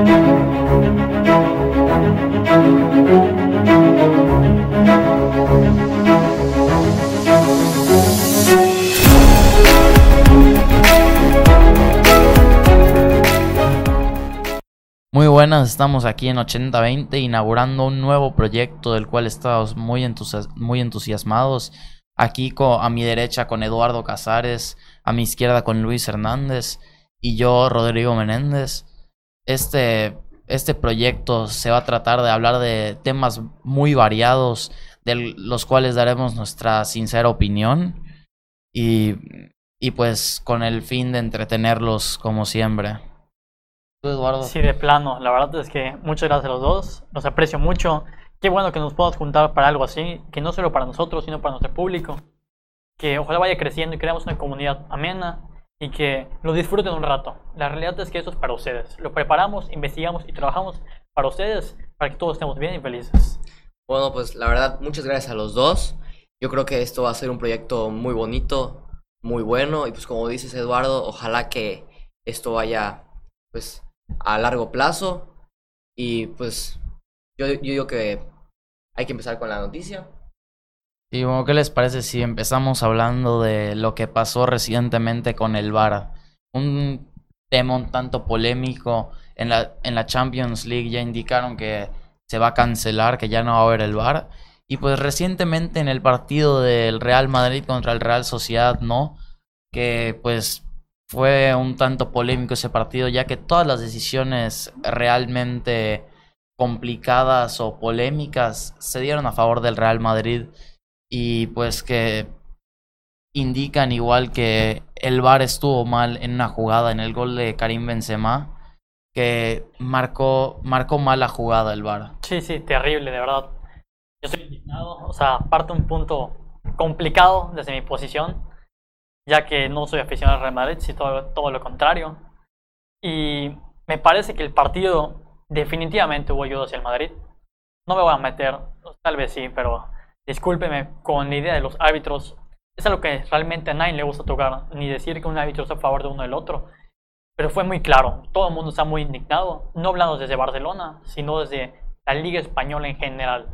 Muy buenas, estamos aquí en 8020 inaugurando un nuevo proyecto del cual estamos muy, muy entusiasmados. Aquí a mi derecha con Eduardo Casares, a mi izquierda con Luis Hernández y yo, Rodrigo Menéndez. Este, este proyecto se va a tratar de hablar de temas muy variados, de los cuales daremos nuestra sincera opinión y, y pues con el fin de entretenerlos como siempre. Eduardo? Sí, de plano. La verdad es que muchas gracias a los dos. Los aprecio mucho. Qué bueno que nos podamos juntar para algo así, que no solo para nosotros, sino para nuestro público. Que ojalá vaya creciendo y creamos una comunidad amena y que lo disfruten un rato. La realidad es que eso es para ustedes. Lo preparamos, investigamos y trabajamos para ustedes, para que todos estemos bien y felices. Bueno, pues la verdad, muchas gracias a los dos. Yo creo que esto va a ser un proyecto muy bonito, muy bueno y pues como dices Eduardo, ojalá que esto vaya pues a largo plazo. Y pues yo, yo digo que hay que empezar con la noticia. Y bueno, ¿qué les parece si empezamos hablando de lo que pasó recientemente con el VAR? Un tema un tanto polémico. En la, en la Champions League ya indicaron que se va a cancelar, que ya no va a haber el VAR. Y pues recientemente en el partido del Real Madrid contra el Real Sociedad, ¿no? Que pues fue un tanto polémico ese partido, ya que todas las decisiones realmente complicadas o polémicas se dieron a favor del Real Madrid y pues que indican igual que el VAR estuvo mal en una jugada en el gol de Karim Benzema que marcó marcó mal la jugada el VAR. Sí, sí, terrible, de verdad. Yo estoy indignado, o sea, parte un punto complicado desde mi posición ya que no soy aficionado al Real Madrid, sino todo, todo lo contrario. Y me parece que el partido definitivamente hubo ayuda hacia el Madrid. No me voy a meter, tal vez sí, pero discúlpeme con la idea de los árbitros. Es algo que realmente a nadie le gusta tocar, ni decir que un árbitro está a favor de uno del otro. Pero fue muy claro, todo el mundo está muy indignado, no hablando desde Barcelona, sino desde la Liga Española en general.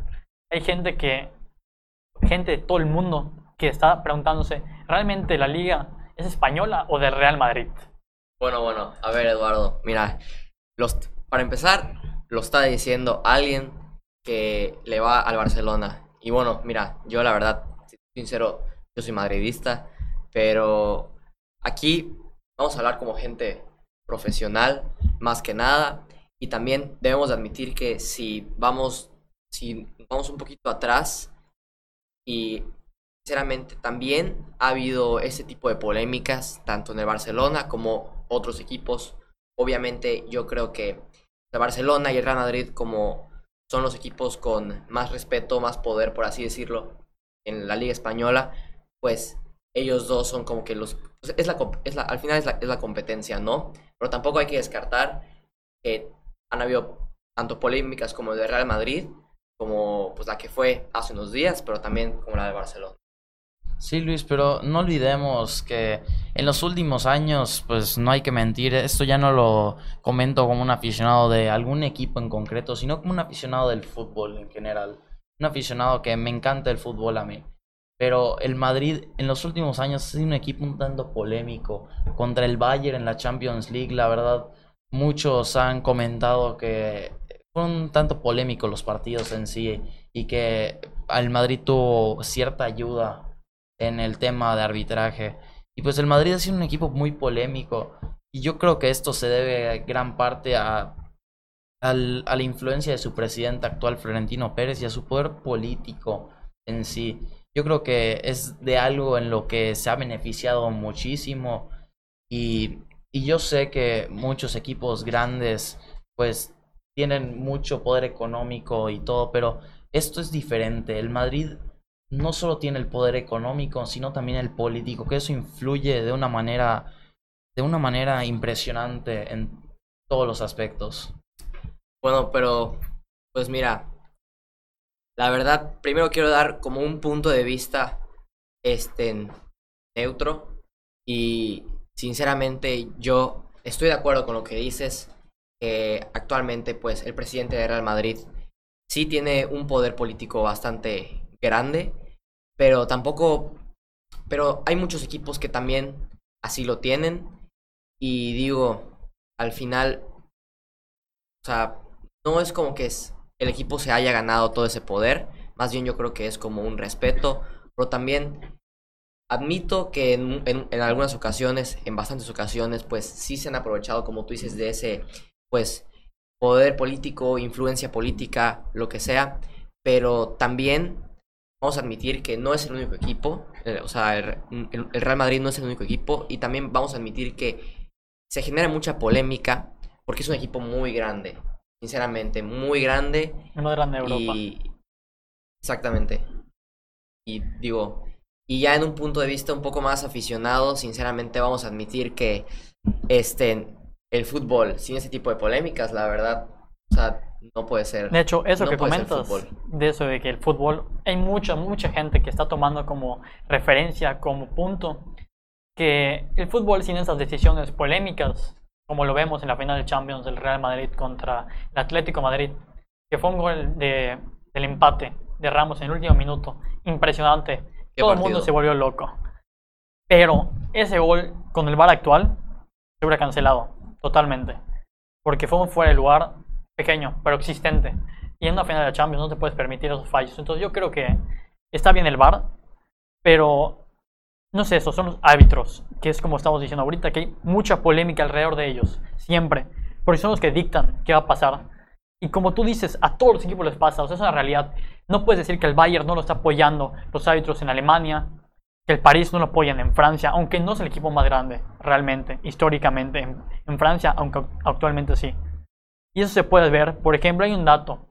Hay gente que, gente de todo el mundo que está preguntándose, ¿realmente la liga es española o del Real Madrid? Bueno, bueno, a ver Eduardo, mira, los, para empezar, lo está diciendo alguien que le va al Barcelona. Y bueno, mira, yo la verdad, sincero, yo soy madridista, pero aquí vamos a hablar como gente profesional, más que nada, y también debemos admitir que si vamos, si vamos un poquito atrás y sinceramente también ha habido ese tipo de polémicas, tanto en el Barcelona como otros equipos. Obviamente yo creo que el Barcelona y el Real Madrid como son los equipos con más respeto, más poder, por así decirlo, en la Liga Española, pues ellos dos son como que los... Pues, es la, al final es la, es la competencia, ¿no? Pero tampoco hay que descartar que han habido tanto polémicas como de Real Madrid, como pues la que fue hace unos días, pero también como la de Barcelona. Sí, Luis, pero no olvidemos que en los últimos años, pues no hay que mentir, esto ya no lo comento como un aficionado de algún equipo en concreto, sino como un aficionado del fútbol en general. Un aficionado que me encanta el fútbol a mí. Pero el Madrid en los últimos años ha sido un equipo un tanto polémico. Contra el Bayern en la Champions League, la verdad, muchos han comentado que fueron un tanto polémicos los partidos en sí y que el Madrid tuvo cierta ayuda en el tema de arbitraje. Y pues el Madrid ha sido un equipo muy polémico. Y yo creo que esto se debe gran parte a, la influencia de su presidente actual, Florentino Pérez, y a su poder político en sí. Yo creo que es de algo en lo que se ha beneficiado muchísimo. Y, y yo sé que muchos equipos grandes pues tienen mucho poder económico y todo, pero esto es diferente. El Madrid no solo tiene el poder económico, sino también el político, que eso influye de una manera, de una manera impresionante en todos los aspectos. Bueno, pero, pues mira, la verdad, primero quiero dar como un punto de vista este neutro y sinceramente yo estoy de acuerdo con lo que dices que actualmente pues el presidente de Real Madrid sí tiene un poder político bastante grande, pero tampoco, pero hay muchos equipos que también así lo tienen. Y digo, al final, o sea, no es como que es, el equipo se haya ganado todo ese poder, más bien yo creo que es como un respeto, pero también admito que en, en, algunas ocasiones, en bastantes ocasiones, pues sí se han aprovechado, como tú dices, de ese, pues, poder político, influencia política, lo que sea, pero también vamos a admitir que no es el único equipo, eh, o sea, el, el, Real Madrid no es el único equipo, y también vamos a admitir que se genera mucha polémica porque es un equipo muy grande, sinceramente, muy grande. El más grande de Europa. Y... Exactamente. Y digo, y ya en un punto de vista un poco más aficionado, sinceramente vamos a admitir que este, el fútbol sin ese tipo de polémicas, la verdad, o sea, no puede ser. De hecho, eso que comentas, de eso de que el fútbol, hay mucha, mucha gente que está tomando como referencia, como punto, que el fútbol sin esas decisiones polémicas, como lo vemos en la final de Champions del Real Madrid contra el Atlético Madrid, que fue un gol de, del empate de Ramos en el último minuto, impresionante todo el mundo se volvió loco. Pero ese gol con el VAR actual se hubiera cancelado totalmente. Porque fue un fuera de lugar pequeño, pero existente. Y en una final de Champions no te puedes permitir esos fallos. Entonces yo creo que está bien el VAR, pero no sé, esos son los árbitros, que es como estamos diciendo ahorita, que hay mucha polémica alrededor de ellos, siempre. Porque son los que dictan qué va a pasar. Y como tú dices, a todos los equipos les pasa, o sea, es una realidad. No puedes decir que el Bayern no lo está apoyando los árbitros en Alemania, que el París no lo apoyan en Francia, aunque no es el equipo más grande, realmente, históricamente, en, Francia, aunque actualmente sí. Y eso se puede ver, por ejemplo, hay un dato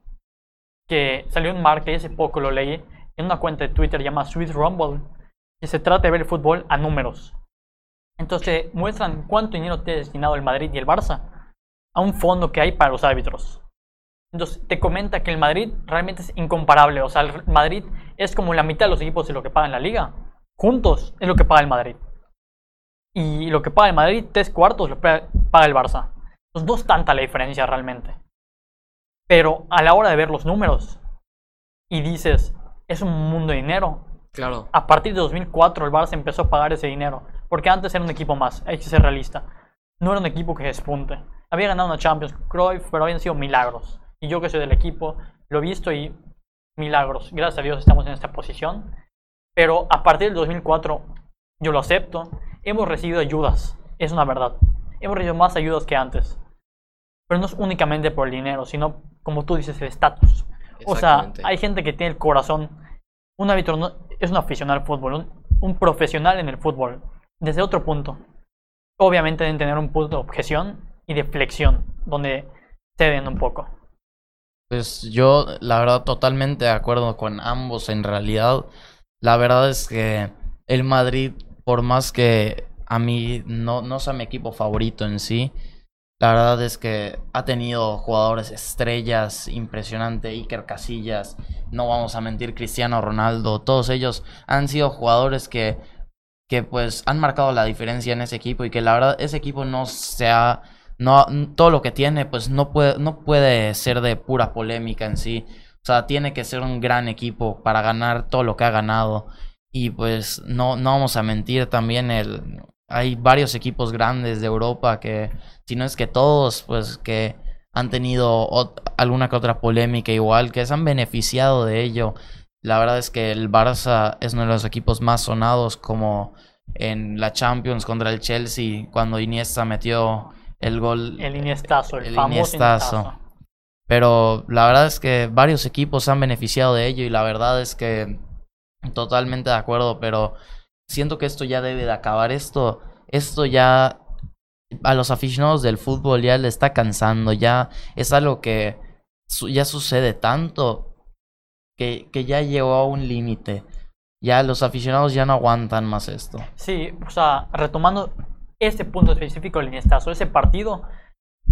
que salió en marca y hace poco lo leí en una cuenta de Twitter llamada Swiss Rumble, que se trata de ver el fútbol a números. Entonces muestran cuánto dinero tiene destinado el Madrid y el Barça a un fondo que hay para los árbitros. Entonces te comenta que el Madrid realmente es incomparable. O sea, el Madrid es como la mitad de los equipos de lo que paga en la liga. Juntos es lo que paga el Madrid. Y lo que paga el Madrid, tres cuartos lo paga el Barça. Entonces no es tanta la diferencia realmente. Pero a la hora de ver los números y dices, es un mundo de dinero. Claro. A partir de 2004 el Barça empezó a pagar ese dinero. Porque antes era un equipo más, hay que ser realista. No era un equipo que despunte. Había ganado una Champions, Cruyff, pero habían sido milagros. Y yo que soy del equipo, lo he visto y milagros. Gracias a Dios estamos en esta posición. Pero a partir del 2004, yo lo acepto, hemos recibido ayudas. Es una verdad. Hemos recibido más ayudas que antes. Pero no es únicamente por el dinero, sino, como tú dices, el estatus. O sea, hay gente que tiene el corazón. Un árbitro no, es un aficionado al fútbol, un, un profesional en el fútbol. Desde otro punto. Obviamente deben tener un punto de objeción y de flexión, donde ceden un poco. Pues yo, la verdad, totalmente de acuerdo con ambos en realidad. La verdad es que el Madrid, por más que a mí no, no sea mi equipo favorito en sí, la verdad es que ha tenido jugadores estrellas, impresionante, Iker Casillas, no vamos a mentir, Cristiano Ronaldo, todos ellos han sido jugadores que, que pues han marcado la diferencia en ese equipo y que la verdad ese equipo no se ha no, todo lo que tiene, pues no puede, no puede ser de pura polémica en sí. O sea, tiene que ser un gran equipo para ganar todo lo que ha ganado. Y pues no, no vamos a mentir también, el, hay varios equipos grandes de Europa que, si no es que todos, pues que han tenido alguna que otra polémica igual, que se han beneficiado de ello. La verdad es que el Barça es uno de los equipos más sonados como en la Champions contra el Chelsea cuando Iniesta metió el gol. El Iniestazo, el, famoso Pero la verdad es que varios equipos han beneficiado de ello y la verdad es que totalmente de acuerdo, pero siento que esto ya debe de acabar. Esto, esto ya a los aficionados del fútbol ya le está cansando, ya es algo que ya sucede tanto que, que ya llegó a un límite. Ya los aficionados ya no aguantan más esto. Sí, o sea, retomando este punto específico del Iniestazo, ese partido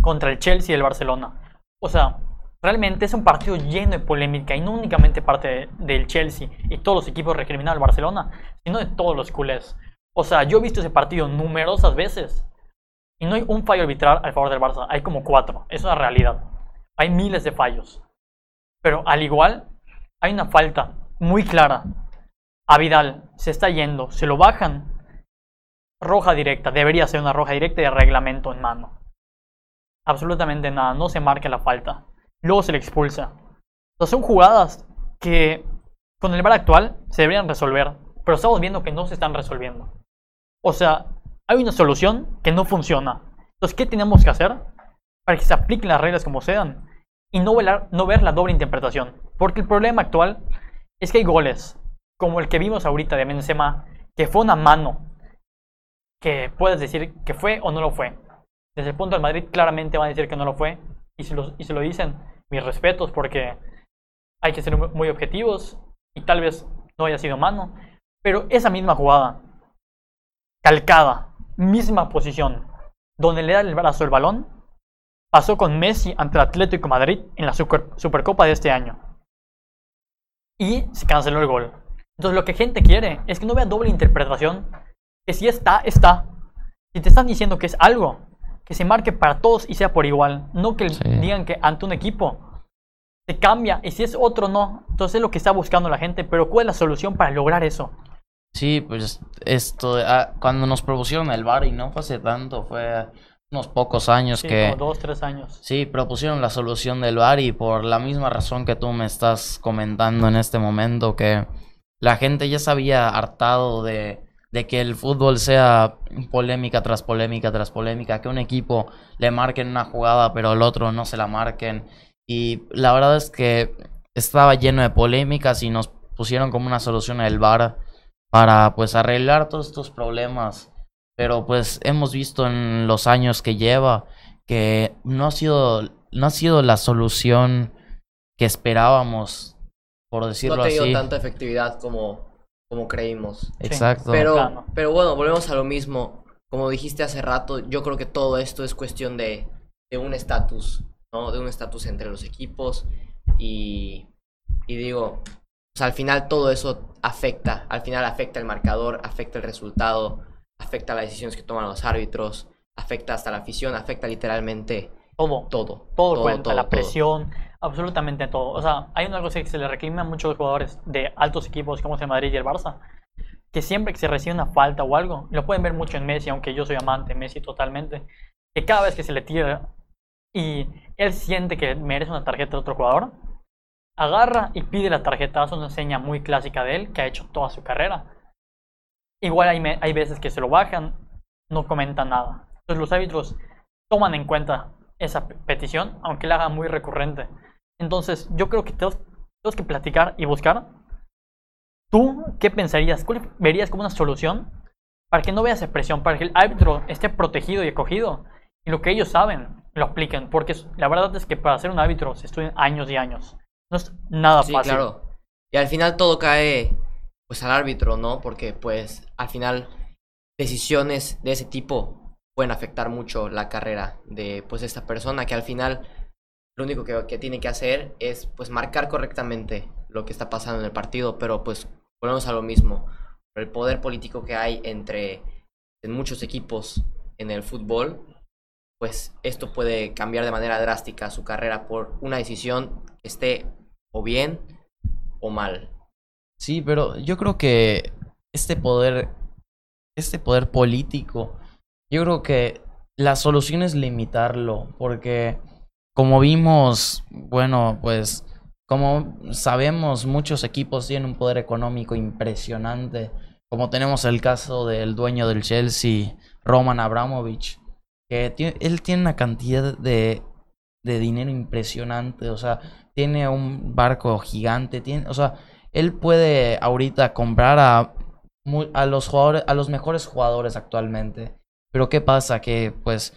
contra el Chelsea y el Barcelona. O sea, realmente es un partido lleno de polémica y no únicamente parte del Chelsea y todos los equipos recriminados del Barcelona, sino de todos los culés. O sea, yo he visto ese partido numerosas veces Y no hay un fallo arbitral al favor del Barça, hay como cuatro, es una realidad. Hay miles de fallos. Pero al igual, hay una falta muy clara. A Vidal se está yendo, se lo bajan. Roja directa, debería ser una roja directa de reglamento en mano. Absolutamente nada, no se marca la falta. Luego se le expulsa. Entonces son jugadas que con el VAR actual se deberían resolver, pero estamos viendo que no se están resolviendo. O sea, hay una solución que no funciona. Entonces, ¿qué tenemos que hacer para que se apliquen las reglas como sean y no ver la doble interpretación? Porque el problema actual es que hay goles, como el que vimos ahorita de Benzema, que fue una mano, que puedes decir que fue o no lo fue. Desde el punto del Madrid claramente van a decir que no lo fue, y si lo, y se lo dicen, mis respetos, porque hay que ser muy objetivos, y tal vez no haya sido mano, pero esa misma jugada, calcada, misma posición, donde le da el brazo el balón, pasó con Messi ante el Atlético Madrid en la Supercopa de este año. Y se canceló el gol. Entonces lo que gente quiere es que no vea doble interpretación, que si está, está. Si te están diciendo que es algo, que se marque para todos y sea por igual, no que digan que ante un equipo se cambia y si es otro no. Entonces es lo que está buscando la gente, pero ¿cuál es la solución para lograr eso? Sí, pues esto, ah, cuando nos propusieron el bar y no fue hace tanto, fue unos pocos años sí, que... Como dos, tres años. Sí, propusieron la solución del bar y por la misma razón que tú me estás comentando en este momento, que la gente ya se había hartado de, de que el fútbol sea polémica tras polémica tras polémica, que un equipo le marquen una jugada pero el otro no se la marquen. Y la verdad es que estaba lleno de polémicas y nos pusieron como una solución el bar para pues arreglar todos estos problemas. Pero pues hemos visto en los años que lleva que no ha sido, no ha sido la solución que esperábamos, por decirlo así. No ha tenido tanta efectividad como, como creímos. Exacto. Pero, pero bueno, volvemos a lo mismo. Como dijiste hace rato, yo creo que todo esto es cuestión de, de un estatus, ¿no? De un estatus entre los equipos. Y, y digo, o sea, al final todo eso afecta, al final afecta el marcador, afecta el resultado, afecta las decisiones que toman los árbitros, afecta hasta la afición, afecta literalmente todo. Todo. Todo, cuenta, la presión, absolutamente todo. O sea, hay una cosa que se le reclama a muchos jugadores de altos equipos como es el Madrid y el Barça, que siempre que se recibe una falta o algo, lo pueden ver mucho en Messi, aunque yo soy amante de Messi totalmente, que cada vez que se le tira y él siente que merece una tarjeta de otro jugador, agarra y pide la tarjeta. Es una seña muy clásica de él que ha hecho toda su carrera. Igual hay, hay veces que se lo bajan, no comentan nada. Entonces los árbitros toman en cuenta esa petición, aunque la hagan muy recurrente. Entonces yo creo que tenemos, tenemos que platicar y buscar. ¿Tú qué pensarías? ¿Cuál verías como una solución para que no veas esa presión, para que el árbitro esté protegido y acogido y lo que ellos saben lo apliquen? Porque la verdad es que para ser un árbitro se estudian años y años. No es nada sí, fácil. claro. Y al final todo cae pues al árbitro, ¿no? Porque pues al final decisiones de ese tipo pueden afectar mucho la carrera de pues esta persona que al final lo único que, tiene que hacer es pues marcar correctamente lo que está pasando en el partido, pero pues volvemos a lo mismo. El poder político que hay entre en muchos equipos en el fútbol, pues esto puede cambiar de manera drástica su carrera por una decisión que esté o bien o mal. Sí, pero yo creo que este poder, este poder político, yo creo que la solución es limitarlo, porque como vimos, bueno, pues como sabemos, muchos equipos tienen un poder económico impresionante, como tenemos el caso del dueño del Chelsea, Roman Abramovich, que él tiene una cantidad de, de dinero impresionante, o sea, tiene un barco gigante, tiene, o sea, él puede ahorita comprar a, a los jugadores, a los mejores jugadores actualmente. Pero qué pasa que pues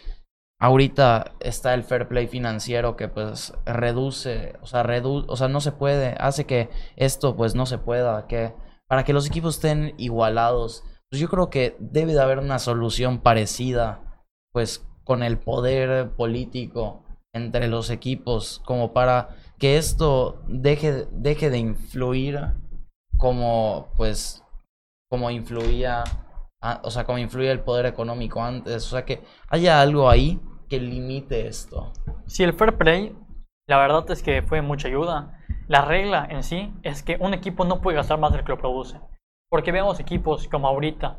ahorita está el fair play financiero que pues reduce, o sea, redu o sea, no se puede, hace que esto pues no se pueda, que para que los equipos estén igualados, pues yo creo que debe de haber una solución parecida pues con el poder político entre los equipos como para que esto deje, deje de influir como pues como influía ah, o sea, cómo influye el poder económico antes, o sea, que haya algo ahí que limite esto. Si el fair play, la verdad es que fue mucha ayuda. La regla en sí es que un equipo no puede gastar más del que lo produce. Porque vemos equipos como ahorita,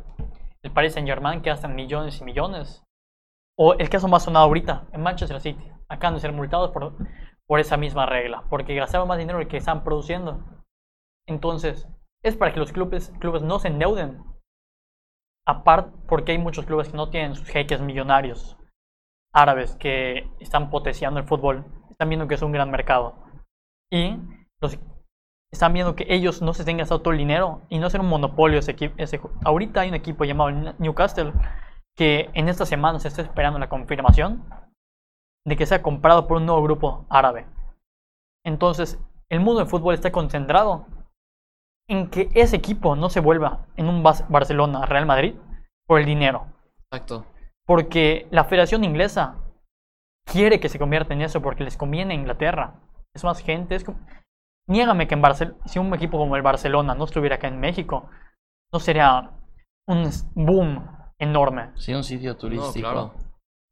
el Paris Saint Germain que gastan millones y millones. O el caso más sonado ahorita, en Manchester City, acaban de ser multados por, por esa misma regla, porque gastaron más dinero del que están produciendo. Entonces, es para que los clubes, clubes no se endeuden. Aparte, porque hay muchos clubes que no tienen sus jeques millonarios árabes que están potenciando el fútbol, están viendo que es un gran mercado. Y los, están viendo que ellos no se tengan gastado todo el dinero y no ser un monopolio ese equipo. Ahorita hay un equipo llamado Newcastle que en esta semana se está esperando la confirmación de que sea comprado por un nuevo grupo árabe. Entonces, el mundo del fútbol está concentrado en que ese equipo no se vuelva en un Barcelona Real Madrid por el dinero. Exacto. Porque la Federación Inglesa quiere que se convierta en eso porque les conviene a Inglaterra. Es más gente. Es como... Niégame que en Barcelona, si un equipo como el Barcelona no estuviera acá en México, no sería un boom enorme. Sí, un sitio turístico.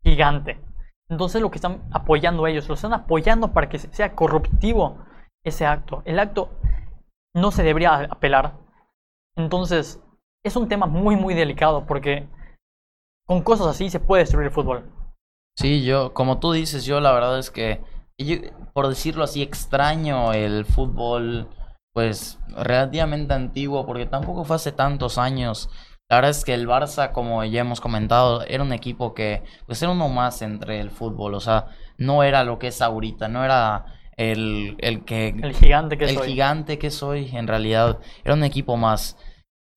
Gigante. Entonces lo que están apoyando ellos, lo están apoyando para que sea corruptivo ese acto. El acto no se debería apelar. Entonces, es un tema muy, muy delicado porque con cosas así se puede destruir el fútbol. Sí, yo, como tú dices, yo la verdad es que, por decirlo así, extraño el fútbol, pues, relativamente antiguo, porque tampoco fue hace tantos años. La verdad es que el Barça, como ya hemos comentado, era un equipo que, pues, era uno más entre el fútbol, o sea, no era lo que es ahorita, no era el, el que... El gigante que el gigante que soy, en realidad, era un equipo más.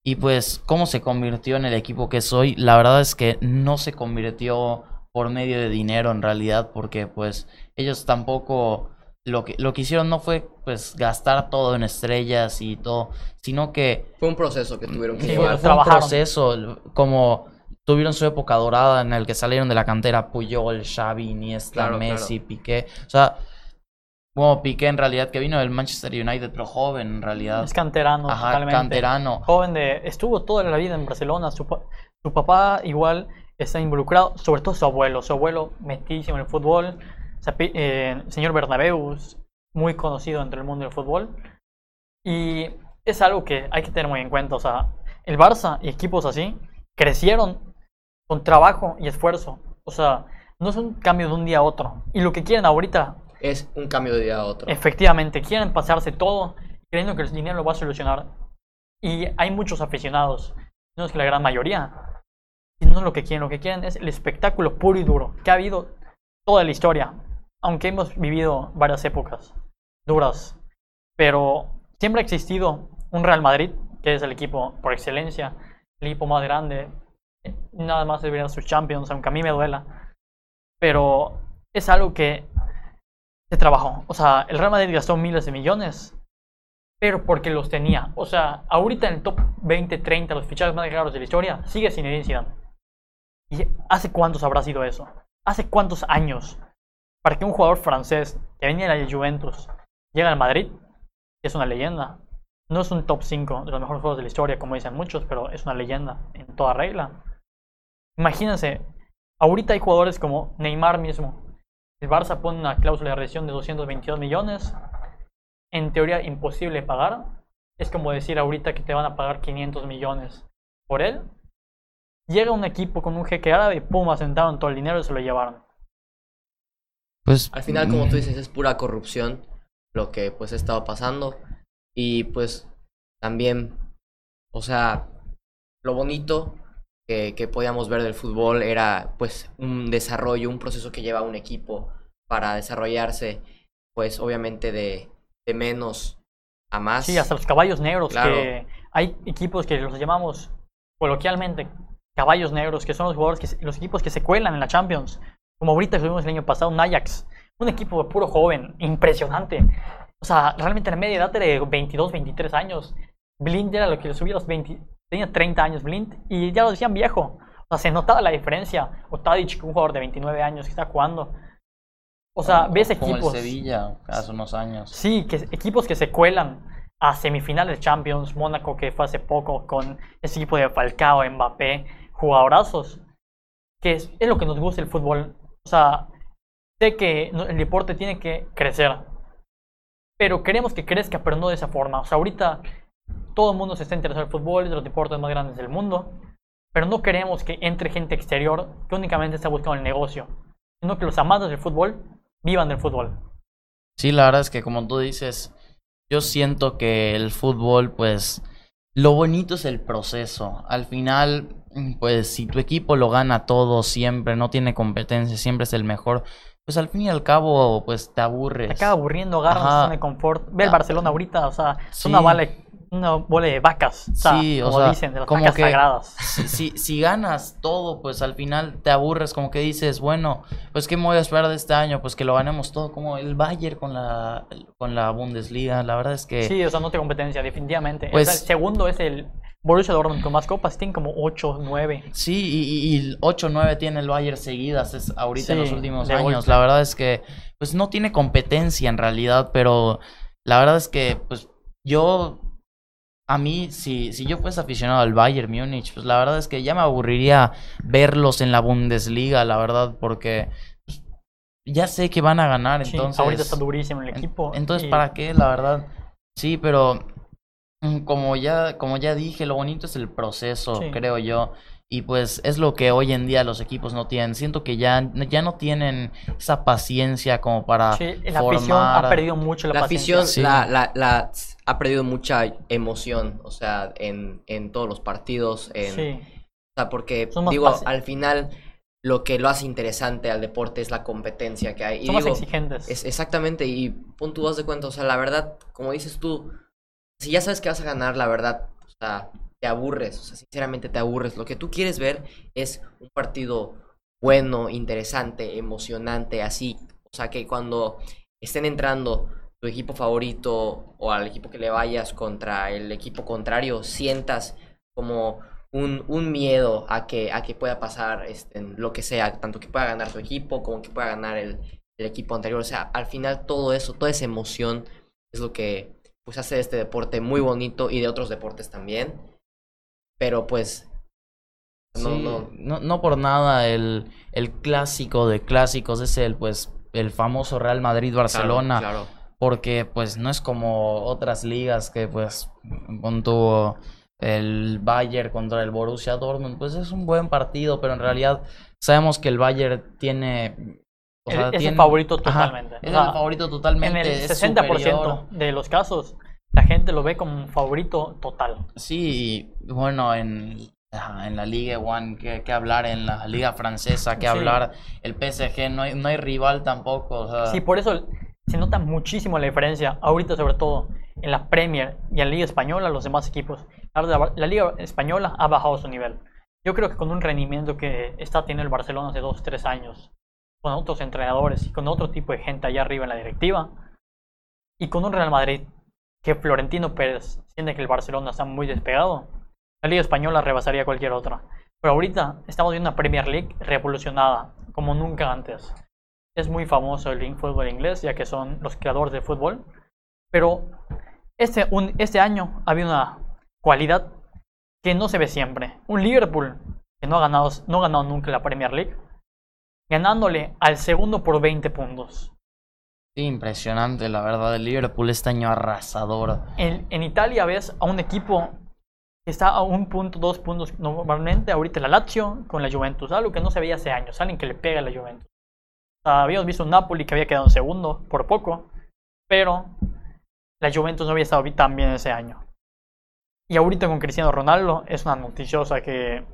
Y pues, ¿cómo se convirtió en el equipo que soy? La verdad es que no se convirtió por medio de dinero en realidad, porque pues ellos tampoco lo que, lo que hicieron no fue pues gastar todo en estrellas y todo, sino que... Fue un proceso que tuvieron que llevar. Fue un proceso, como tuvieron su época dorada en el que salieron de la cantera Puyol, Xavi, Iniesta, Messi, Piqué. O sea, bueno, Piqué en realidad, que vino del Manchester United, pero joven en realidad. Es canterano, Ajá, canterano. Joven de. Estuvo toda la vida en Barcelona. Su, su, papá igual está involucrado, sobre todo su abuelo. Su abuelo metísimo en el fútbol. Eh, el señor Bernabéu, muy conocido entre el mundo del fútbol. Y es algo que hay que tener muy en cuenta. O sea, el Barça y equipos así crecieron con trabajo y esfuerzo. O sea, no es un cambio de un día a otro. Y lo que quieren ahorita es un cambio de día a otro. Efectivamente, quieren pasarse todo creyendo que el dinero lo va a solucionar. Y hay muchos aficionados, no es que la gran mayoría, y no lo que quieren, lo que quieren es el espectáculo puro y duro que ha habido toda la historia, aunque hemos vivido varias épocas duras, pero siempre ha existido un Real Madrid, que es el equipo por excelencia, el equipo más grande, nada más deberían sus Champions, aunque a mí me duela, pero es algo que se trabajó. O sea, el Real Madrid gastó miles de millones, pero porque los tenía. O sea, ahorita en el top 20, 30, los fichajes más caros de la historia, sigue sin Zidane. ¿Y hace cuántos habrá sido eso? ¿Hace cuántos años? Para que un jugador francés que venía de la Juventus llegue al Madrid, es una leyenda. No es un top 5 de los mejores juegos de la historia, como dicen muchos, pero es una leyenda en toda regla. Imagínense, ahorita hay jugadores como Neymar mismo, el Barça pone una cláusula de rescisión de 222 millones. En teoría imposible pagar. Es como decir ahorita que te van a pagar 500 millones por él. Llega un equipo con un jeque árabe y pum, asentaron todo el dinero y se lo llevaron. Pues al final, como tú dices, es pura corrupción lo que pues ha estado pasando. Y pues también, o sea, lo bonito que, podíamos ver del fútbol era pues un desarrollo, un proceso que lleva un equipo para desarrollarse, pues obviamente de, de menos a más. Sí, hasta los caballos negros, que hay equipos que los llamamos coloquialmente caballos negros, que son los jugadores, que, los equipos que se cuelan en la Champions, como ahorita vimos el año pasado, un Ajax, un equipo puro joven, impresionante. O sea, realmente la media edad de 22, 23 años. Blind era lo que le subía a los 20, tenía 30 años Blind y ya lo decían viejo. O sea, se notaba la diferencia. O Tadic, un jugador de 29 años que está jugando. O sea, ves equipos. Como el Sevilla hace unos años. Sí, que, equipos que se cuelan a semifinales de Champions, Mónaco que fue hace poco con ese equipo de Falcao, Mbappé, jugadorazos, que es, es lo que nos gusta el fútbol. O sea, sé que el deporte tiene que crecer, pero queremos que crezca, pero no de esa forma. O sea, ahorita todo el mundo se está interesado en el fútbol, es de los deportes más grandes del mundo, pero no queremos que entre gente exterior que únicamente está buscando el negocio, sino que los amantes del fútbol vivan del fútbol. Sí, la verdad es que como tú dices, yo siento que el fútbol, pues, lo bonito es el proceso. Al final, pues, si tu equipo lo gana todo siempre, no tiene competencia, siempre es el mejor, pues al fin y al cabo, pues te aburres. Te acaba aburriendo, agarra una Ajá. zona de confort. Ve el Ah, Barcelona ahorita, o sea, es sí. una, bola, una bola de vacas, o sea, Sí, o como sea, dicen, de las como vacas que- sagradas. Si, si, si ganas todo, pues al final te aburres, como que dices, bueno, pues ¿qué me voy a esperar de este año? Pues que lo ganemos todo, como el Bayern con la, con la Bundesliga. La verdad es que... Sí, o sea, no tiene competencia, definitivamente. Pues- O sea, el segundo es el Borussia Dortmund con más copas, tiene como 8, 9. Sí, y, y, y 8-9 tiene el Bayern seguidas es ahorita en los últimos años. golpe. La verdad es que pues no tiene competencia en realidad, pero la verdad es que pues yo a mí si si yo fuese aficionado al Bayern Múnich, pues la verdad es que ya me aburriría verlos en la Bundesliga, la verdad, porque pues, ya sé que van a ganar, Sí, entonces ahorita está durísimo el en- equipo. Entonces, y- ¿para qué? La verdad. Sí, pero mm, como ya, como ya dije, lo bonito es el proceso, Sí. creo yo. Y pues es lo que hoy en día los equipos no tienen. Siento que ya, ya no tienen esa paciencia como para Sí, la afición formar. ha perdido mucho la, La paciencia. afición Sí. la, la, la- ha perdido mucha emoción, o sea, en, en todos los partidos, en, Sí, o sea, porque digo, al final lo que lo hace interesante al deporte es la competencia que hay. Y digo, exigentes. es exactamente, y pon tú vas de cuenta, o sea, la verdad, como dices tú, si ya sabes que vas a ganar, la verdad, o sea, te aburres, o sea, sinceramente te aburres. Lo que tú quieres ver es un partido bueno, interesante, emocionante, así. O sea, que cuando estén entrando tu equipo favorito o al equipo que le vayas contra el equipo contrario, sientas como un, un miedo a que, a que pueda pasar este, lo que sea, tanto que pueda ganar tu equipo como que pueda ganar el, el equipo anterior. O sea, al final todo eso, toda esa emoción es lo que pues hace este deporte muy bonito y de otros deportes también. Pero pues no, Sí, no, no, no por nada el, el clásico de clásicos es el pues el famoso Real Madrid-Barcelona. Claro, porque pues no es como otras ligas que pues con tu el Bayern contra el Borussia Dortmund, pues es un buen partido, pero en realidad sabemos que el Bayern tiene o El- sea, es el tiene- favorito Ajá, totalmente. es O sea, el favorito en totalmente. el es 60% superior. de los casos, la gente lo ve como un favorito total. Sí, y bueno, en, en la Liga One, que, que hablar en la Liga Francesa, que Sí. hablar el PSG, no hay, no hay rival tampoco. o sea, Sí, por eso se nota muchísimo la diferencia, ahorita sobre todo en la Premier y en la Liga Española, los demás equipos. La, Liga Española ha bajado su nivel. Yo creo que con un rendimiento que está teniendo el Barcelona hace 2 3 años, con otros entrenadores y con otro tipo de gente allá arriba en la directiva, y con un Real Madrid que Florentino Pérez siente que el Barcelona está muy despegado, la Liga Española rebasaría cualquier otra. Pero ahorita estamos viendo una Premier League revolucionada, como nunca antes. Es muy famoso el fútbol inglés, ya que son los creadores de fútbol. Pero este, un- este año había una cualidad que no se ve siempre. Un Liverpool que no ha ganado, no ha ganado nunca la Premier League, ganándole al segundo por 20 puntos. sí, impresionante, la verdad. El Liverpool este año arrasador. En, en Italia ves a un equipo que está a un punto, dos puntos normalmente. Ahorita la Lazio con la Juventus, algo que no se veía hace años. Alguien que le pega a la Juventus. Habíamos visto un Napoli que había quedado en segundo por poco, pero la Juventus no había estado tan bien ese año. Y ahorita con Cristiano Ronaldo es una noticiosa que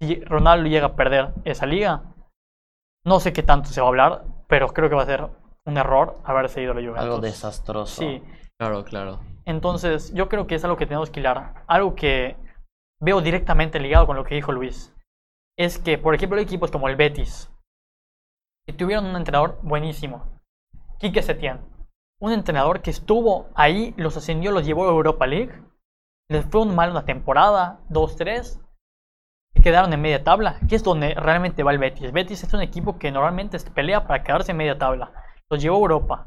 si Ronaldo llega a perder esa liga, no sé qué tanto se va a hablar, pero creo que va a ser un error haberse ido a la Juventus. Algo desastroso. Sí, claro, claro. entonces, yo creo que es algo que tenemos que hilar. Algo que veo directamente ligado con lo que dijo Luis. Es que, por ejemplo, hay equipos como el Betis, que tuvieron un entrenador buenísimo, Quique Setién. Un entrenador que estuvo ahí, los ascendió, los llevó a Europa League. Les fue un mal una temporada, dos, tres. Y quedaron en media tabla, que es donde realmente va el Betis. Betis es un equipo que normalmente pelea para quedarse en media tabla. Los llevó a Europa.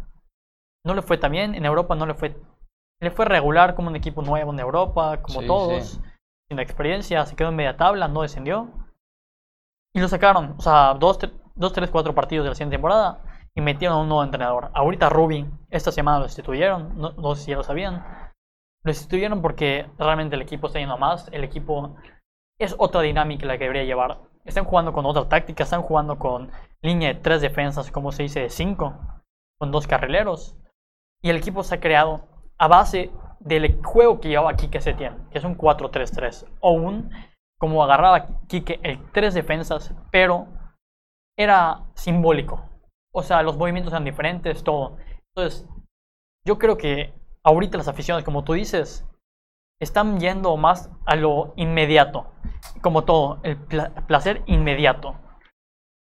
No le fue tan bien, en Europa no le fue le fue regular como un equipo nuevo en Europa, como Sí, todos, sí. sin experiencia, se quedó en media tabla, no descendió. Y lo sacaron, o sea, dos, tre- dos, tres, cuatro partidos de la siguiente temporada y metieron a un nuevo entrenador. Ahorita Rubin, esta semana lo destituyeron, no, no sé si ya lo sabían. Lo destituyeron porque realmente el equipo está yendo más, el equipo es otra dinámica la que debería llevar. Están jugando con otra táctica, están jugando con línea de tres defensas, como se dice, de cinco, con dos carrileros. Y el equipo se ha creado a base del juego que llevaba Kike Setién, que es un 4-3-3. O un, como agarraba Kike, el tres defensas, pero era simbólico. O sea, los movimientos eran diferentes, todo. Entonces, yo creo que ahorita las aficiones, como tú dices, están yendo más a lo inmediato. Como todo, el pla- placer inmediato.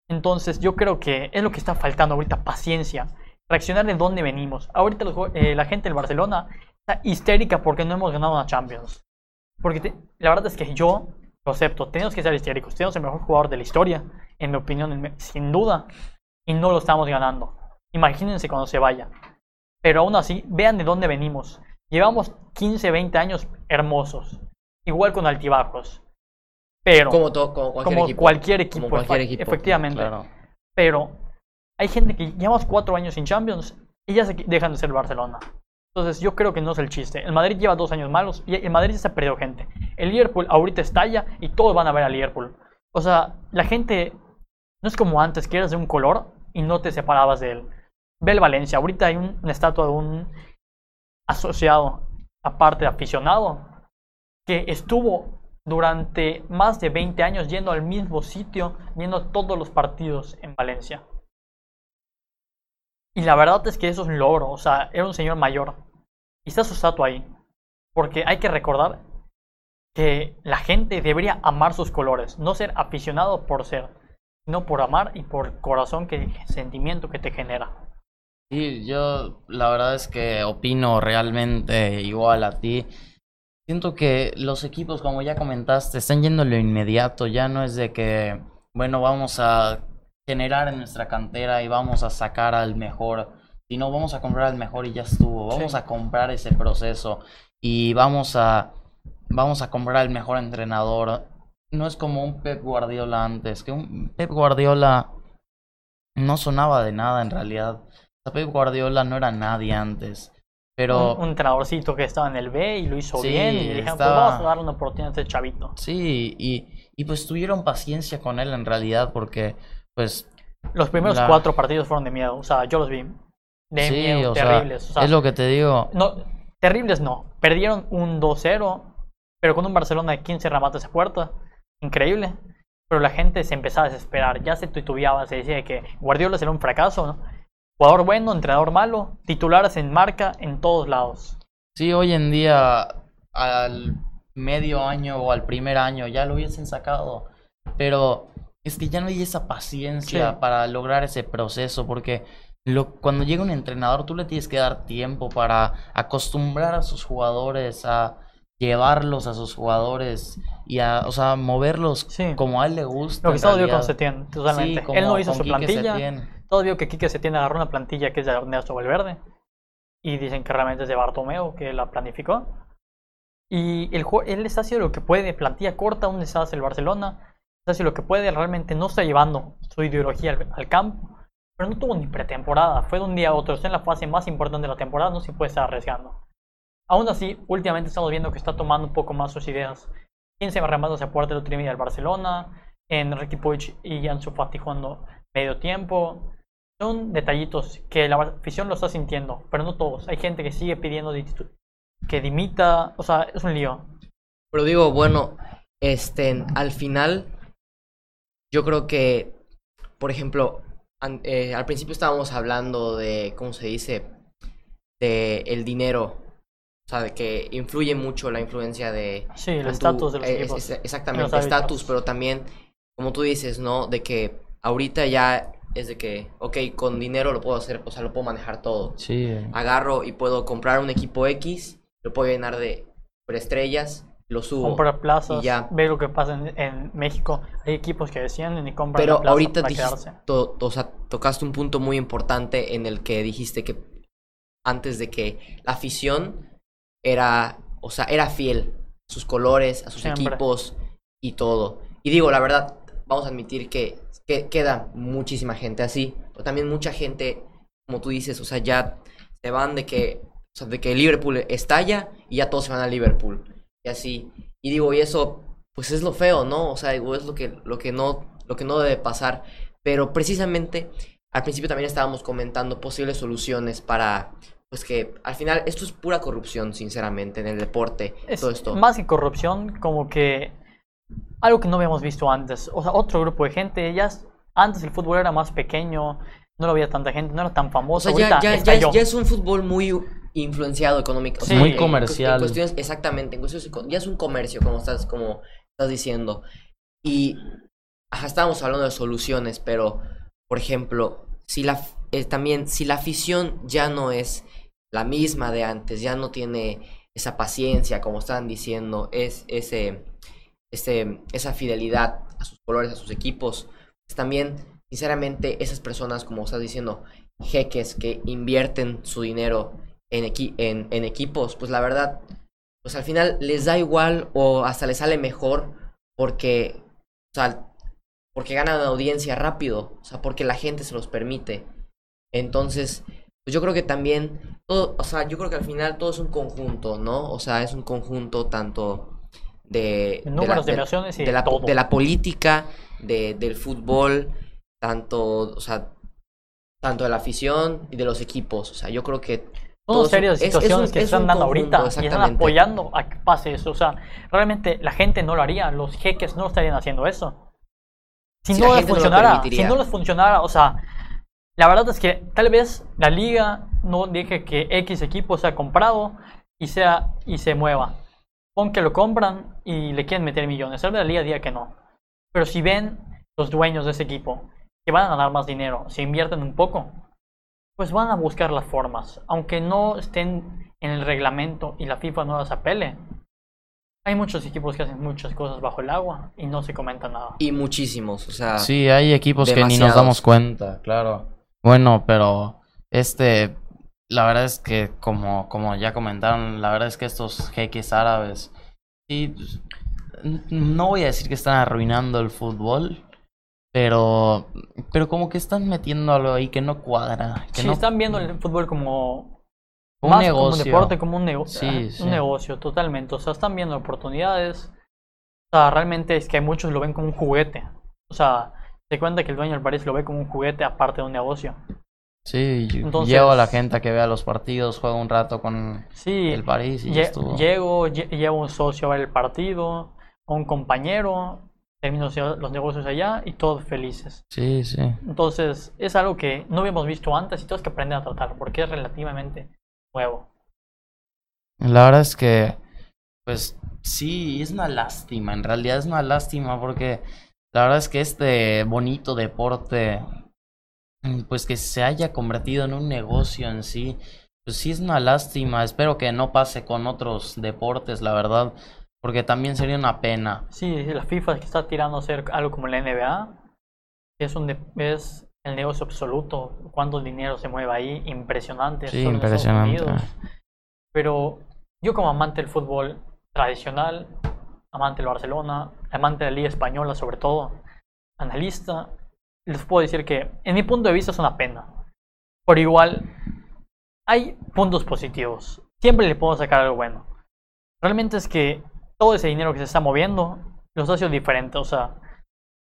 Entonces, yo creo que es lo que está faltando ahorita, paciencia. Reaccionar de dónde venimos. Ahorita los eh, la gente del Barcelona está histérica porque no hemos ganado una Champions. Porque te- la verdad es que yo lo acepto. Tenemos que ser histéricos. Tenemos el mejor jugador de la historia, en mi opinión, sin duda. Y no lo estamos ganando. Imagínense cuando se vaya. Pero aún así, vean de dónde venimos. Llevamos 15, 20 años hermosos. Igual con altibajos. Pero, Como, todo, como cualquier como equipo. cualquier equipo, Como cualquier equipo. efectivamente. Claro. Pero hay gente que llevamos cuatro años sin Champions y ya se dejan de ser Barcelona. Entonces yo creo que no es el chiste. El Madrid lleva dos años malos y el Madrid ya se ha perdido gente. El Liverpool ahorita estalla y todos van a ver al Liverpool. O sea, la gente no es como antes que eras de un color y no te separabas de él. Ve el Valencia. Ahorita hay un- una estatua de un asociado, aparte de aficionado, que estuvo durante más de 20 años yendo al mismo sitio, viendo todos los partidos en Valencia. Y la verdad es que eso es un logro, o sea, era un señor mayor. Y está su estatua ahí. Porque hay que recordar que la gente debería amar sus colores, no ser aficionado por ser, sino por amar y por corazón, que sentimiento que te genera. Sí, yo la verdad es que opino realmente igual a ti. Siento que los equipos, como ya comentaste, están yendo lo inmediato. Ya no es de que, bueno, vamos a generar en nuestra cantera y vamos a sacar al mejor, sino vamos a comprar al mejor y ya estuvo. Vamos Sí. a comprar ese proceso y vamos a, vamos a comprar el mejor entrenador. No es como un Pep Guardiola antes, que un Pep Guardiola no sonaba de nada en realidad. O sea, Pep Guardiola no era nadie antes. Pero un, un entrenadorcito que estaba en el B y lo hizo Sí, bien y dijeron, pues vamos a darle una oportunidad a este chavito. sí, y, y pues tuvieron paciencia con él en realidad porque pues Los primeros La- cuatro partidos fueron de miedo, o sea, yo los vi. De sí, miedo, o sea, terribles. o sea, es lo que te digo. no, terribles no. Perdieron un 2-0, pero con un Barcelona de 15 remates a puerta. Increíble. Pero la gente se empezaba a desesperar. Ya se titubeaba, se decía que Guardiola será un fracaso, ¿no? Jugador bueno, entrenador malo, titulares en marca en todos lados. Sí, hoy en día al medio año o al primer año ya lo hubiesen sacado, pero es que ya no hay esa paciencia Sí. para lograr ese proceso porque lo, cuando llega un entrenador tú le tienes que dar tiempo para acostumbrar a sus jugadores, a llevarlos a sus jugadores y a, o sea, moverlos Sí. como a él le gusta. Lo que estamos viendo con. Setién, totalmente. Sí, Él no hizo su Quique plantilla. Setién. Todos vio que Quique Setién agarró una plantilla que es de Ernesto Valverde. Y dicen que realmente es de Bartomeu, que la planificó. Y el, él está haciendo lo que puede, plantilla corta, donde está el Barcelona. Está haciendo lo que puede, realmente no está llevando su ideología al, al campo. Pero no tuvo ni pretemporada, fue de un día a otro. Está en la fase más importante de la temporada, no se puede estar arriesgando. Aún así, últimamente estamos viendo que está tomando un poco más sus ideas. 15 remates a puerta el otro del Barcelona. En Ricky Puig y Ansu Fati jugando medio tiempo. Son detallitos que la afición lo está sintiendo, pero no todos. Hay gente que sigue pidiendo que dimita. O sea, es un lío. Pero digo, bueno, este, al final, yo creo que, por ejemplo, eh, al principio estábamos hablando de, ¿cómo se dice? De el dinero. O sea, de que influye mucho la influencia de... Sí, el estatus de los eh, equipos. es- es- exactamente, estatus, pero también, como tú dices, ¿no? De que ahorita ya es de que, ok, con dinero lo puedo hacer, o sea, lo puedo manejar todo. Sí. Agarro y puedo comprar un equipo X, lo puedo llenar de estrellas, lo subo. comprar plazas, y ya. ve lo que pasa en, en México. Hay equipos que descienden y compran Pero plaza ahorita para dijiste, to- o sea, tocaste un punto muy importante en el que dijiste que antes de que la afición era, o sea, era fiel a sus colores, a sus Siempre. equipos y todo. Y digo, la verdad, vamos a admitir que, que queda muchísima gente así, pero también mucha gente, como tú dices, o sea, ya se van de que, o sea, de que Liverpool estalla y ya todos se van a Liverpool. Y así. Y digo, y eso, pues es lo feo, ¿no? O sea, digo, es lo que, lo que no, lo que no debe pasar. Pero precisamente, al principio también estábamos comentando posibles soluciones para, pues que al final esto es pura corrupción, sinceramente, en el deporte, Es todo esto. más que corrupción, como que algo que no habíamos visto antes. O sea, otro grupo de gente. Ya es- antes el fútbol era más pequeño, no lo había tanta gente, no era tan O famoso. sea, ya, ya, ya, ya es un fútbol muy influenciado económico. Sí. Muy en- comercial. En cuestiones, exactamente, en cuestiones, ya es un comercio, como estás, como estás diciendo. Y ajá, estábamos hablando de soluciones, pero, por ejemplo, si la, f- eh, también, si la afición ya no es la misma de antes, ya no tiene esa paciencia, como estaban diciendo, es ese, ese, esa fidelidad a sus colores, a sus equipos, pues también, sinceramente, esas personas, como estás diciendo, jeques que invierten su dinero en, equi- en, en equipos, pues la verdad, pues al final les da igual o hasta les sale mejor porque, o sea, porque ganan audiencia rápido, o sea, porque la gente se los permite. Entonces, pues yo creo que también, todo, o sea, yo creo que al final todo es un conjunto, ¿no? O sea, es un conjunto tanto de... De de la, de de la, todo. de la política, de, del fútbol, tanto, o sea, tanto de la afición y de los equipos. O sea, yo creo que todo es un- serias es- es situaciones que es se están dando conjunto, ahorita y están apoyando a que pase eso. O sea, realmente la gente no lo haría, los jeques no estarían haciendo eso. Si, Si no les no funcionara, si no les funcionara, o sea, la verdad es que tal vez la liga no deje que X equipo sea comprado y sea y se mueva. Pon que lo compran y le quieren meter millones. Tal vez la liga diga que no. Pero si ven los dueños de ese equipo que van a ganar más dinero, si invierten un poco, pues van a buscar las formas. Aunque no estén en el reglamento y la FIFA no las apele. Hay muchos equipos que hacen muchas cosas bajo el agua y no se comenta nada. y muchísimos, o sea, Sí, hay equipos que ni nos damos cuenta, claro. Bueno, pero este, la verdad es que como, como ya comentaron, la verdad es que estos jeques árabes, sí, pues, no voy a decir que están arruinando el fútbol, pero, pero como que están metiendo algo ahí que no cuadra, que no, están viendo el fútbol como un más negocio. como un deporte, como un, nego- Sí, ah, sí. un negocio, totalmente. O sea, están viendo oportunidades. O sea, realmente es que muchos lo ven como un juguete. O sea, se cuenta que el dueño del París lo ve como un juguete aparte de un negocio. Sí, Entonces- llevo a la gente a que vea los partidos, juega un rato con Sí, el París y lle- estuvo. llego, lle- llevo un socio a ver el partido, a un compañero, termino los negocios allá y todos felices. Sí, sí. Entonces, es algo que no habíamos visto antes y tenemos que aprender a tratar porque es relativamente nuevo. La verdad es que, pues sí, es una lástima, en realidad es una lástima porque la verdad es que este bonito deporte, mm, pues que se haya convertido en un negocio en sí, pues sí es una lástima, espero que no pase con otros deportes, la verdad, porque también sería una pena. Sí, la FIFA que está tirando a hacer algo como la NBA, que es, un de- es el negocio absoluto, cuánto dinero se mueve ahí, impresionante. Sí, impresionante. Pero yo como amante del fútbol tradicional, amante del Barcelona, amante de la Liga Española sobre todo, analista, les puedo decir que en mi punto de vista es una pena. Por igual, hay puntos positivos. Siempre le puedo sacar algo bueno. Realmente es que todo ese dinero que se está moviendo los hace diferente. O sea,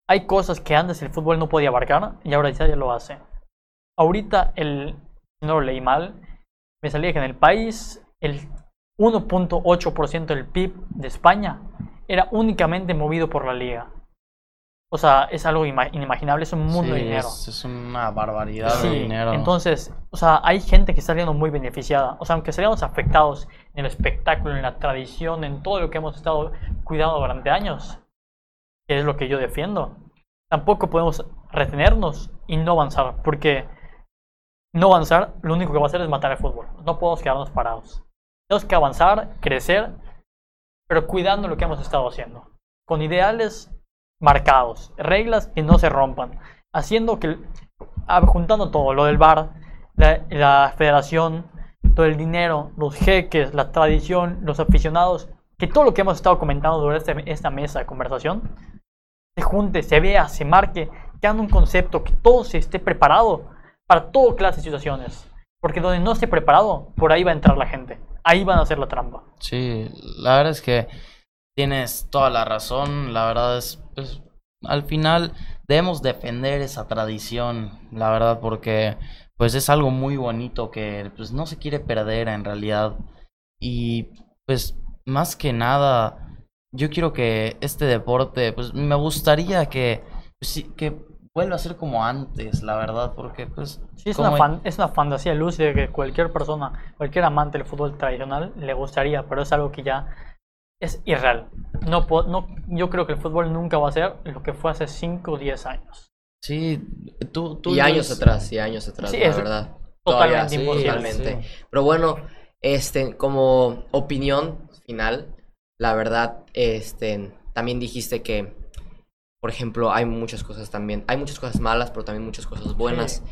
hay cosas que antes el fútbol no podía abarcar y ahora ya lo hace. Ahorita, el, no lo leí mal, me salía que en el país el 1.8% del PIB de España era únicamente movido por la liga. O sea, es algo ima- inimaginable, es un mundo de Sí, dinero. Es, es una barbaridad Sí, de dinero. entonces, o sea, hay gente que está saliendo muy beneficiada. O sea, aunque seamos afectados en el espectáculo, en la tradición, en todo lo que hemos estado cuidando durante años, que es lo que yo defiendo, tampoco podemos retenernos y no avanzar, porque no avanzar lo único que va a hacer es matar el fútbol. No podemos quedarnos parados. Tenemos que avanzar, crecer, pero cuidando lo que hemos estado haciendo. Con ideales marcados, reglas que no se rompan, haciendo que, ah, juntando todo, lo del VAR, la, la federación, todo el dinero, los jeques, la tradición, los aficionados, que todo lo que hemos estado comentando durante este- esta mesa de conversación se junte, se vea, se marque, que hagan un concepto, que todo se esté preparado para toda clase de situaciones. Porque donde no esté preparado, por ahí va a entrar la gente. Ahí van a hacer la trampa. Sí, la verdad es que tienes toda la razón. La verdad es, pues, al final debemos defender esa tradición, la verdad, porque pues es algo muy bonito que pues no se quiere perder en realidad. Y pues más que nada, yo quiero que este deporte, pues me gustaría que, pues, que vuelva a ser como antes, la verdad, porque pues... Sí, es una, fan- es una fantasía lúcida que cualquier persona, cualquier amante del fútbol tradicional le gustaría, pero es algo que ya es irreal. No, no, yo creo que el fútbol nunca va a ser lo que fue hace 5 o 10 años. Sí, tú... tú Y años atrás, y años atrás, Sí, la es verdad. totalmente sí, imposible. totalmente. sí. Pero bueno, este, como opinión final, la verdad, este, también dijiste que, por ejemplo, hay muchas cosas también, hay muchas cosas malas, pero también muchas cosas buenas.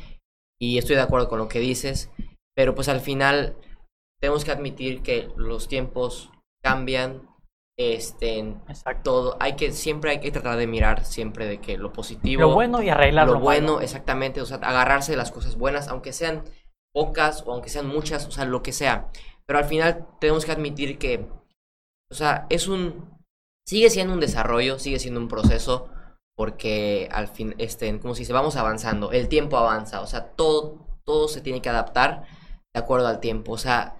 Y estoy de acuerdo con lo que dices, pero pues al final tenemos que admitir que los tiempos cambian, este, Exacto. todo, hay que, siempre hay que tratar de mirar siempre de que lo positivo Lo bueno y arreglar lo lo, bueno, malo. exactamente, o sea, agarrarse de las cosas buenas, aunque sean pocas o aunque sean muchas, o sea, lo que sea. Pero al final tenemos que admitir que, o sea, es un, sigue siendo un desarrollo, sigue siendo un proceso, porque al fin, este, como si se vamos avanzando, el tiempo avanza, o sea, todo, todo se tiene que adaptar de acuerdo al tiempo, o sea,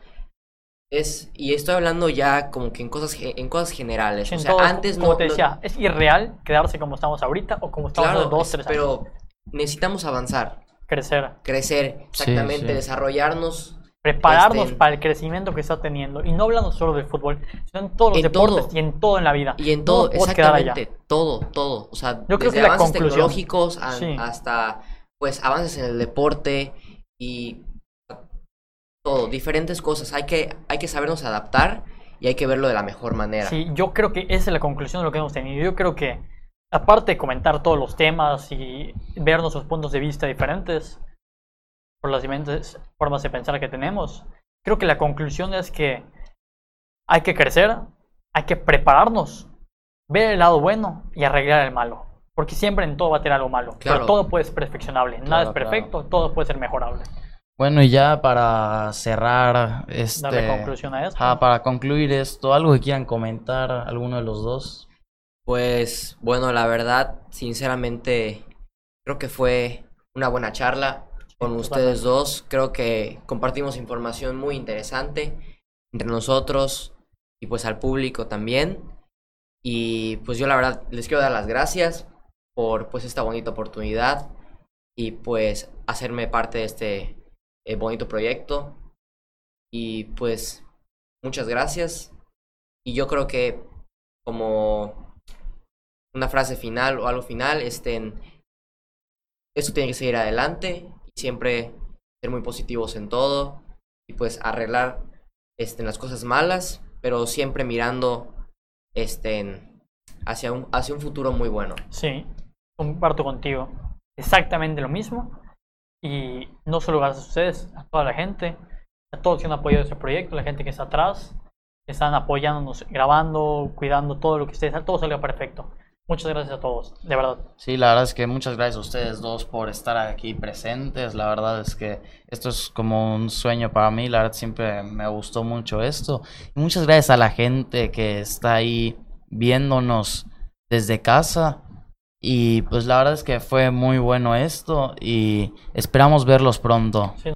es, y estoy hablando ya como que en cosas, en cosas generales, En o sea, todo, antes como no, te no- decía, es irreal quedarse como estamos ahorita o como estamos claro, dos, es- tres años. pero necesitamos avanzar, Crecer, crecer, Sí, exactamente, sí. desarrollarnos prepararnos Este- para el crecimiento que está teniendo. Y no hablando solo del fútbol, sino en todos los En deportes todo. y en todo en la vida. y en todo, exactamente, todo, todo, o sea, Yo creo que avances tecnológicos a- Sí. hasta pues avances en el deporte y todo, diferentes cosas, hay que hay que sabernos adaptar y hay que verlo de la mejor manera. Sí, yo creo que esa es la conclusión de lo que hemos tenido. Yo creo que, aparte de comentar todos los temas y ver nuestros puntos de vista diferentes por las diferentes formas de pensar que tenemos, creo que la conclusión es que hay que crecer, hay que prepararnos, ver el lado bueno y arreglar el malo. Porque siempre en todo va a tener algo malo. Claro. Pero todo puede ser perfeccionable. Nada es perfecto, todo puede ser mejorable. Bueno, y ya para cerrar, este... Darle conclusión a esto. para concluir esto, ¿algo que quieran comentar alguno de los dos? Pues bueno, la verdad, sinceramente creo que fue una buena charla con ustedes dos. Creo que compartimos información muy interesante entre nosotros y pues al público también. Y pues yo la verdad les quiero dar las gracias por pues esta bonita oportunidad y pues hacerme parte de este eh, bonito proyecto. Y pues muchas gracias. Y yo creo que como una frase final o algo final, este, esto tiene que seguir adelante siempre ser muy positivos en todo y pues arreglar este, las cosas malas, pero siempre mirando este, hacia, un, hacia un futuro muy bueno. Sí, comparto contigo exactamente lo mismo. Y no solo gracias a ustedes, a toda la gente, a todos que han apoyado este proyecto, la gente que está atrás, que están apoyándonos, grabando, cuidando todo lo que ustedes, todo salga perfecto. Muchas gracias a todos, de verdad. Sí, la verdad es que muchas gracias a ustedes dos por estar aquí presentes. La verdad es que esto es como un sueño para mí. La verdad siempre me gustó mucho esto. Y muchas gracias a la gente que está ahí viéndonos desde casa. Y pues la verdad es que fue muy bueno esto y esperamos verlos pronto. Sí.